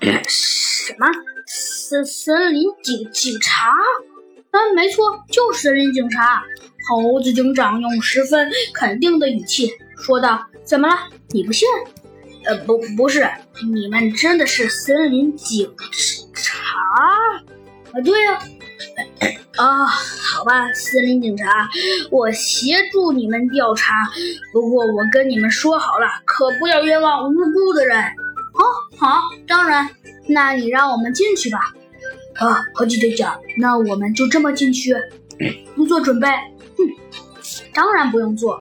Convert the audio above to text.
什么？森森林警警察？嗯，没错，就是森林警察。猴子警长用十分肯定的语气说道：“怎么了？你不信？呃，不，不是，你们真的是森林警察？啊，对呀。啊，好吧，森林警察，我协助你们调查。不过我跟你们说好了，可不要冤枉无辜的人。好，当然。那你让我们进去吧。啊，猴子警长，那我们就这么进去，不做准备。哼当然不用做。